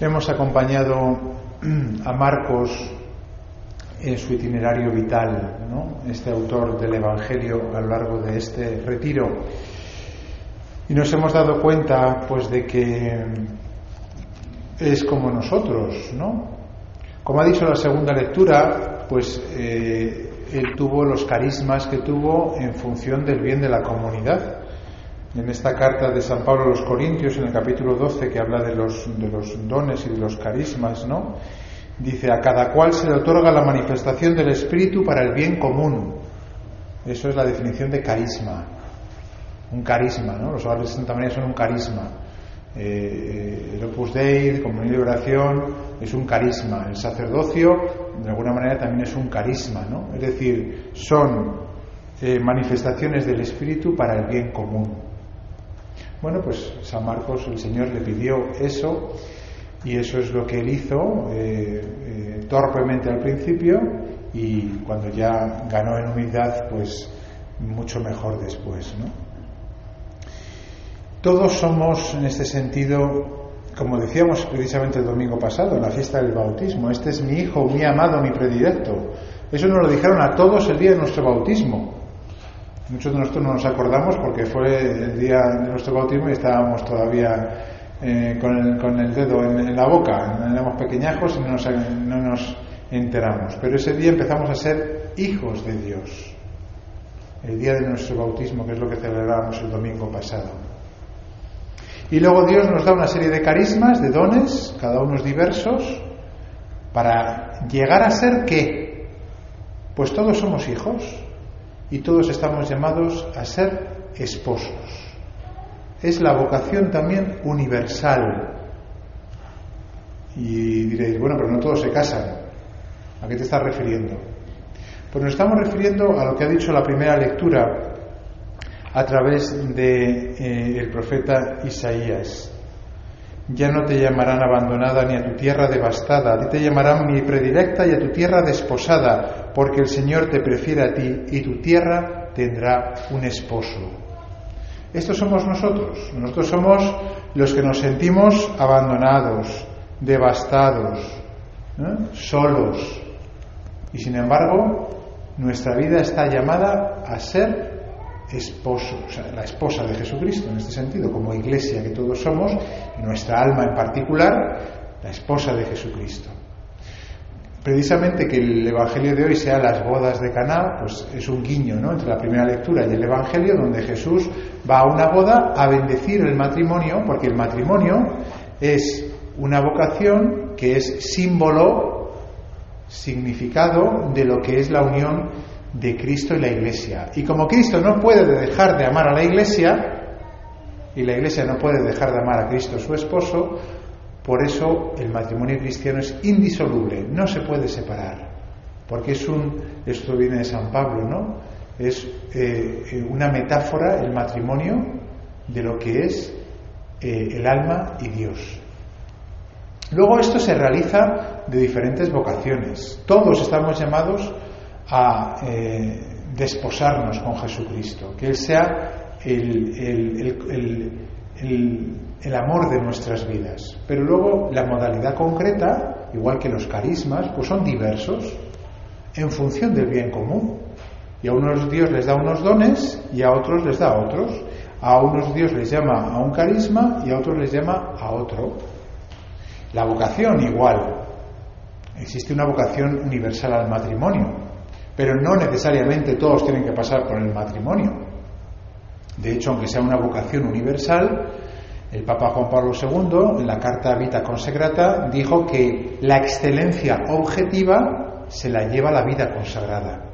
Hemos acompañado a Marcos en su itinerario vital, este autor del Evangelio a lo largo de este retiro. Y nos hemos dado cuenta pues de que es como nosotros, ¿no? Como ha dicho la segunda lectura, pues eh, él tuvo los carismas que tuvo en función del bien de la comunidad. En esta carta de San Pablo a los Corintios, en el capítulo 12, que habla de los, de los dones y de los carismas, ¿no? Dice, a cada cual se le otorga la manifestación del Espíritu para el bien común. Eso es la definición de carisma. Un carisma, ¿no? Los hogares de Santa María son un carisma. Eh, el Opus Dei, Comunidad de Oración, es un carisma. El sacerdocio, de alguna manera, también es un carisma, ¿no? Es decir, son eh, manifestaciones del Espíritu para el bien común. Bueno, pues San Marcos, el Señor le pidió eso y eso es lo que él hizo eh, eh, torpemente al principio y cuando ya ganó en humildad, pues mucho mejor después. Todos somos en este sentido, como decíamos precisamente el domingo pasado, en la fiesta del bautismo, este es mi hijo, mi amado, mi predilecto. Eso nos lo dijeron a todos el día de nuestro bautismo. Muchos de nosotros no nos acordamos porque fue el día de nuestro bautismo y estábamos todavía eh, con, el, dedo en, la boca, éramos pequeñajos y no nos, no nos enteramos. Pero ese día empezamos a ser hijos de Dios. El día de nuestro bautismo, que es lo que celebramos el domingo pasado. Y luego Dios nos da una serie de carismas, de dones, cada uno diversos, para llegar a ser qué? Pues todos somos hijos y todos estamos llamados a ser esposos es la vocación también universal. Y diréis, bueno, pero no todos se casan. ¿A qué te estás refiriendo? Pues nos estamos refiriendo a lo que ha dicho la primera lectura a través del de, eh, profeta Isaías. Ya no te llamarán abandonada ni a tu tierra devastada, a ti te llamarán mi predilecta y a tu tierra desposada, porque el Señor te prefiere a ti y tu tierra tendrá un esposo. Estos somos nosotros. Nosotros somos los que nos sentimos abandonados, devastados, solos. Y sin embargo, nuestra vida está llamada a ser la esposa de Jesucristo en este sentido, como iglesia que todos somos, nuestra alma en particular, la esposa de Jesucristo. Precisamente que el Evangelio de hoy sea las bodas de Caná, pues es un guiño ¿no? entre la primera lectura y el Evangelio, donde Jesús va a una boda a bendecir el matrimonio, porque el matrimonio es una vocación que es símbolo, significado de lo que es la unión de Cristo y la Iglesia. Y como Cristo no puede dejar de amar a la Iglesia, y la Iglesia no puede dejar de amar a Cristo su esposo, por eso el matrimonio cristiano es indisoluble, no se puede separar, porque es un, esto viene de San Pablo, ¿no? Es eh, eh, una metáfora el matrimonio de lo que es eh, el alma y Dios. Luego esto se realiza de diferentes vocaciones. Todos estamos llamados a desposarnos con Jesucristo, que Él sea el el amor de nuestras vidas. Pero luego la modalidad concreta, igual que los carismas, pues son diversos en función del bien común. Y a unos Dios les da unos dones y a otros les da otros. A unos Dios les llama a un carisma y a otros les llama a otro. La vocación igual. Existe una vocación universal al matrimonio, pero no necesariamente todos tienen que pasar por el matrimonio. De hecho, aunque sea una vocación universal, el Papa Juan Pablo II, en la carta Vita Consecrata, dijo que la excelencia objetiva se la lleva la vida consagrada.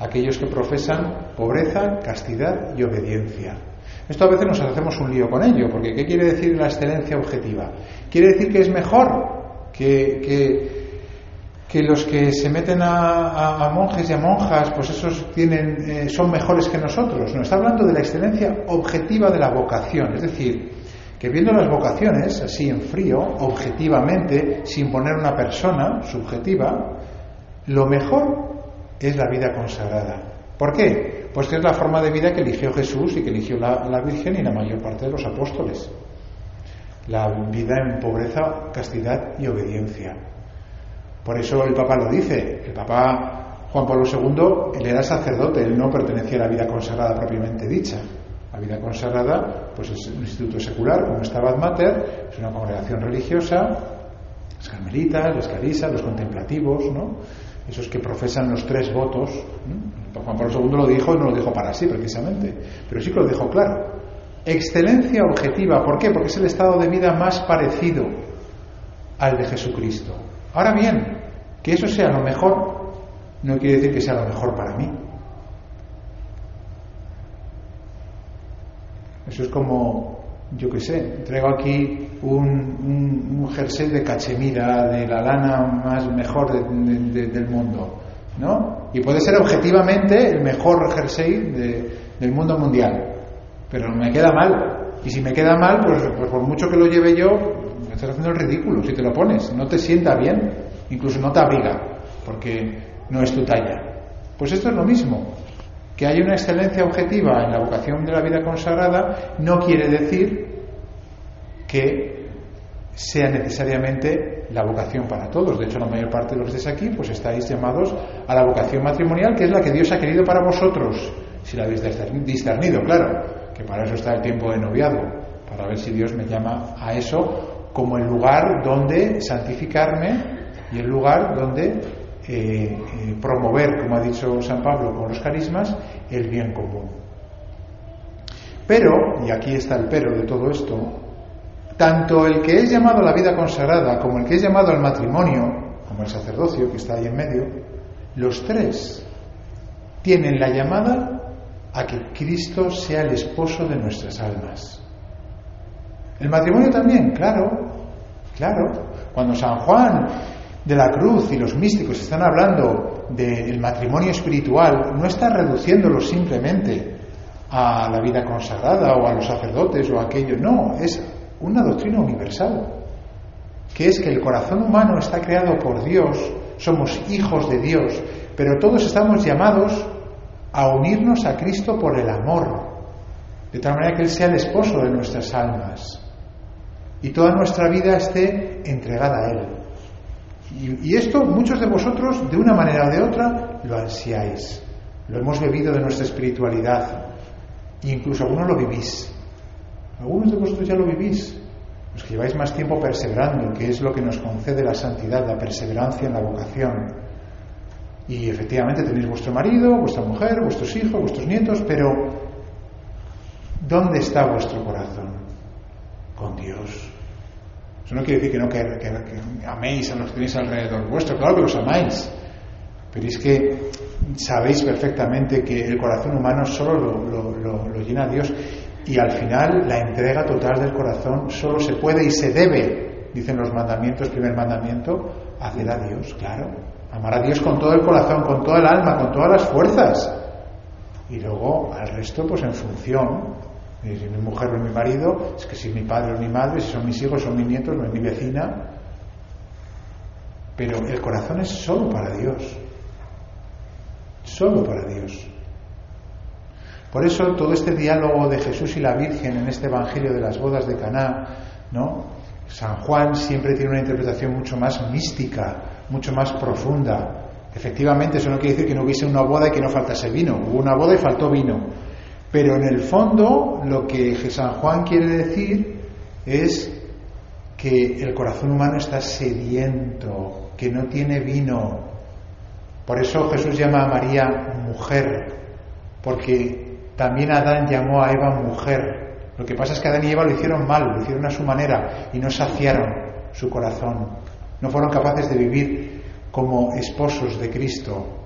Aquellos que profesan pobreza, castidad y obediencia. Esto a veces nos hacemos un lío con ello, porque ¿qué quiere decir la excelencia objetiva? Quiere decir que es mejor que, que, los que se meten a, monjes y a monjas, pues esos tienen, eh, son mejores que nosotros. No, está hablando de la excelencia objetiva de la vocación, es decir, que viendo las vocaciones, así en frío, objetivamente, sin poner una persona subjetiva, lo mejor es la vida consagrada. ¿Por qué? Pues que es la forma de vida que eligió Jesús y que eligió la Virgen y la mayor parte de los apóstoles. la vida en pobreza, castidad y obediencia. Por eso el Papa lo dice. El Papa Juan Pablo II, él era sacerdote, él no pertenecía a la vida consagrada propiamente dicha. La vida consagrada pues es un instituto secular como Stabat Mater, es una congregación religiosa, las carmelitas, las clarisas, los contemplativos, ¿no? esos que profesan los tres votos. Juan Pablo II lo dijo y no lo dijo para sí precisamente, pero sí que lo dijo claro. Excelencia objetiva, ¿por qué? Porque es el estado de vida más parecido al de Jesucristo. Ahora bien, que eso sea lo mejor no quiere decir que sea lo mejor para mí. Eso es como, yo qué sé, traigo aquí un, jersey de cachemira, de la lana más mejor del mundo, ¿no? Y puede ser objetivamente el mejor jersey del mundo mundial, pero me queda mal. Y si me queda mal, pues, pues, por mucho que lo lleve yo, estás haciendo el ridículo si te lo pones. No te sienta bien, incluso no te abriga, porque no es tu talla. Pues esto es lo mismo. Que hay una excelencia objetiva en la vocación de la vida consagrada no quiere decir que sea necesariamente la vocación para todos. De hecho, la mayor parte de los que estáis aquí, pues estáis llamados a la vocación matrimonial, que es la que Dios ha querido para vosotros, si la habéis discernido, claro, que para eso está el tiempo de noviado, para ver si Dios me llama a eso como el lugar donde santificarme y el lugar donde eh, eh, promover, como ha dicho San Pablo con los carismas, el bien común. Pero, y aquí está el pero de todo esto, tanto el que es llamado a la vida consagrada como el que es llamado al matrimonio, como el sacerdocio que está ahí en medio, los tres tienen la llamada a que Cristo sea el esposo de nuestras almas. El matrimonio también, claro, claro. Cuando San Juan de la cruz y los místicos están hablando del matrimonio espiritual, no está reduciéndolo simplemente a la vida consagrada o a los sacerdotes o a aquello, no, es una doctrina universal, que es que el corazón humano está creado por Dios, somos hijos de Dios, pero todos estamos llamados a unirnos a Cristo por el amor, de tal manera que Él sea el esposo de nuestras almas y toda nuestra vida esté entregada a Él. Y, esto muchos de vosotros, de una manera o de otra, lo ansiáis. Lo hemos bebido de nuestra espiritualidad. Incluso algunos lo vivís. Algunos de vosotros ya lo vivís. Los que lleváis más tiempo perseverando, que es lo que nos concede la santidad, la perseverancia en la vocación. Y efectivamente tenéis vuestro marido, vuestra mujer, vuestros hijos, vuestros nietos, pero ¿dónde está vuestro corazón? Con Dios. Eso no quiere decir que no que, améis a los que tenéis alrededor vuestro, claro que los amáis, pero es que sabéis perfectamente que el corazón humano solo lo, lo, llena Dios y al final la entrega total del corazón solo se puede y se debe, dicen los mandamientos, primer mandamiento, hacer a Dios, claro. Amar a Dios con todo el corazón, con toda el alma, con todas las fuerzas. Y luego al resto, pues en función si mi mujer o mi marido, es que si mi padre o mi madre, si son mis hijos o mis nietos, no es mi vecina. Pero el corazón es solo para Dios. Solo para Dios. Por eso todo este diálogo de Jesús y la Virgen en este Evangelio de las bodas de Caná, ¿no? San Juan siempre tiene una interpretación mucho más mística, mucho más profunda. Efectivamente, eso no quiere decir que no hubiese una boda y que no faltase vino. Hubo una boda y faltó vino. Pero en el fondo lo que San Juan quiere decir es que el corazón humano está sediento, que no tiene vino. Por eso Jesús llama a María mujer, porque también Adán llamó a Eva mujer. Lo que pasa es que Adán y Eva lo hicieron mal, lo hicieron a su manera y no saciaron su corazón. No fueron capaces de vivir como esposos de Cristo,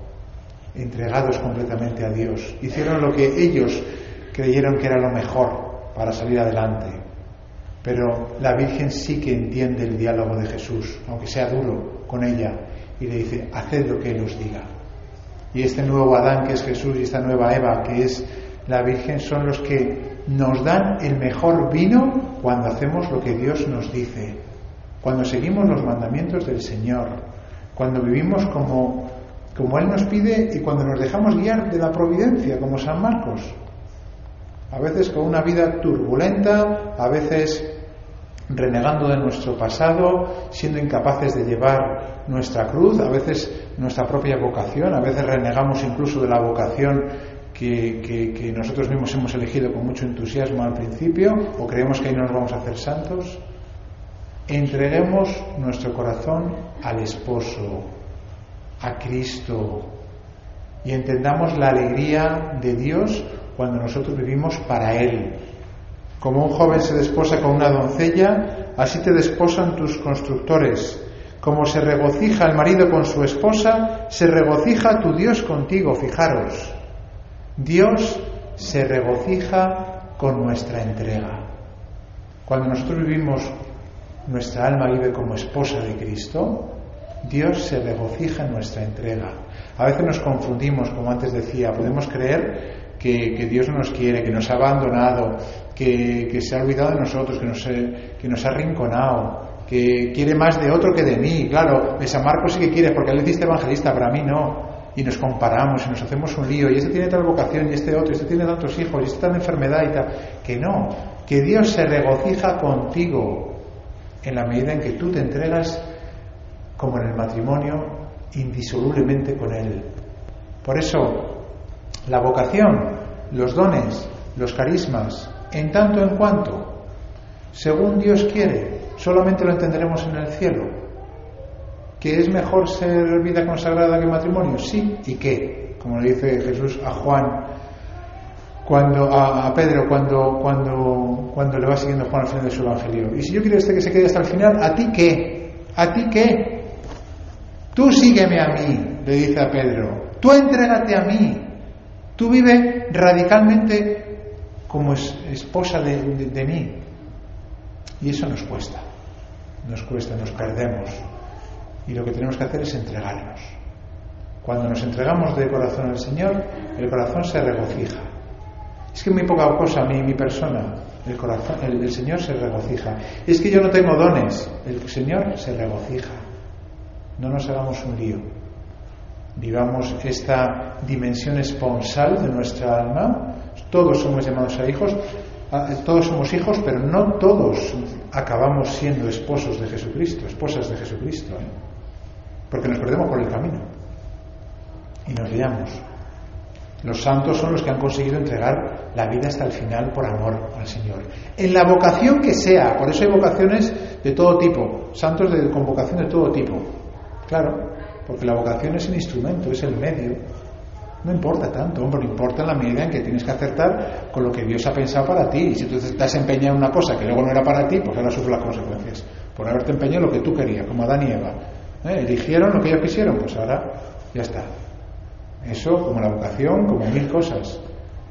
entregados completamente a Dios. Hicieron lo que ellos creyeron que era lo mejor para salir adelante. Pero la Virgen sí que entiende el diálogo de Jesús, aunque sea duro con ella, y le dice, haced lo que Él os diga. Y este nuevo Adán que es Jesús y esta nueva Eva que es la Virgen son los que nos dan el mejor vino cuando hacemos lo que Dios nos dice, cuando seguimos los mandamientos del Señor, cuando vivimos como como Él nos pide y cuando nos dejamos guiar de la providencia, como San Marcos. A veces con una vida turbulenta, a veces renegando de nuestro pasado, siendo incapaces de llevar nuestra cruz, a veces nuestra propia vocación, a veces renegamos incluso de la vocación que, nosotros mismos hemos elegido con mucho entusiasmo al principio, o creemos que ahí no nos vamos a hacer santos. Entreguemos nuestro corazón al esposo, a Cristo, y entendamos la alegría de Dios cuando nosotros vivimos para Él, como un joven se desposa con una doncella, así te desposan tus constructores. Como se regocija el marido con su esposa, se regocija tu Dios contigo, fijaros. Dios se regocija con nuestra entrega. Cuando nosotros vivimos, nuestra alma vive como esposa de Cristo, Dios se regocija en nuestra entrega. A veces nos confundimos, como antes decía, podemos creer que, Dios no nos quiere, que nos ha abandonado, que, se ha olvidado de nosotros, que nos, que nos ha arrinconado, que quiere más de otro que de mí. Claro, esa Marcos sí que quiere, porque él hiciste evangelista, para mí no. Y nos comparamos y nos hacemos un lío, y este tiene tal vocación, y este otro, y este tiene tantos hijos, y este tal enfermedad y tal. Que no, que Dios se regocija contigo en la medida en que tú te entregas, como en el matrimonio, indisolublemente con Él. Por eso, la vocación, los dones, los carismas, en tanto en cuanto, según Dios quiere, solamente lo entenderemos en el cielo. ¿Que es mejor ser vida consagrada que matrimonio? Sí, ¿y qué? Como le dice Jesús a Juan, cuando, a, Pedro cuando, cuando, cuando le va siguiendo Juan al final de su evangelio. Y si yo quiero este que se quede hasta el final, ¿a ti qué? ¿A ti qué? Tú sígueme a mí, le dice a Pedro. Tú entrégate a mí. Tú vive radicalmente como esposa de, mí. Y eso nos cuesta. Nos cuesta, nos perdemos. Y lo que tenemos que hacer es entregarnos. Cuando nos entregamos de corazón al Señor, el corazón se regocija. Es que muy poca cosa a mí, mi persona, el, corazón, el Señor se regocija. Es que yo no tengo dones, el Señor se regocija. No nos hagamos un lío vivamos esta dimensión esponsal de nuestra alma. Todos somos llamados a hijos, todos somos hijos, pero no todos acabamos siendo esposos de Jesucristo, esposas de Jesucristo, ¿eh? porque nos perdemos por el camino y nos liamos. Los santos son los que han conseguido entregar la vida hasta el final por amor al Señor. En la vocación que sea, por eso hay vocaciones de todo tipo, santos de, con vocación de todo tipo. Claro, porque la vocación es el instrumento, es el medio. No importa tanto, hombre, no importa en la medida en que tienes que acertar con lo que Dios ha pensado para ti. Y si tú te has empeñado en una cosa que luego no era para ti, pues ahora sufres las consecuencias. Por haberte empeñado en lo que tú querías, como Adán y Eva. ¿Eh? Eligieron lo que ellos quisieron, pues ahora ya está. Eso como la vocación, como mil cosas.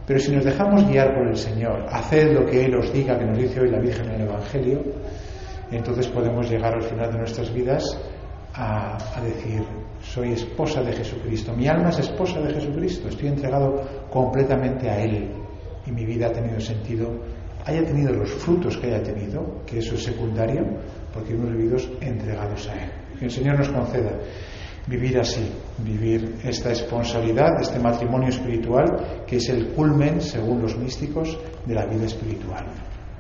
Pero si nos dejamos guiar por el Señor, haced lo que Él os diga, que nos dice hoy la Virgen en el Evangelio, entonces podemos llegar al final de nuestras vidas a, decir, soy esposa de Jesucristo, mi alma es esposa de Jesucristo, estoy entregado completamente a Él y mi vida ha tenido sentido, haya tenido los frutos que haya tenido, que eso es secundario, porque hemos vivido entregados a Él. Que el Señor nos conceda vivir así, vivir esta responsabilidad, este matrimonio espiritual, que es el culmen, según los místicos, de la vida espiritual.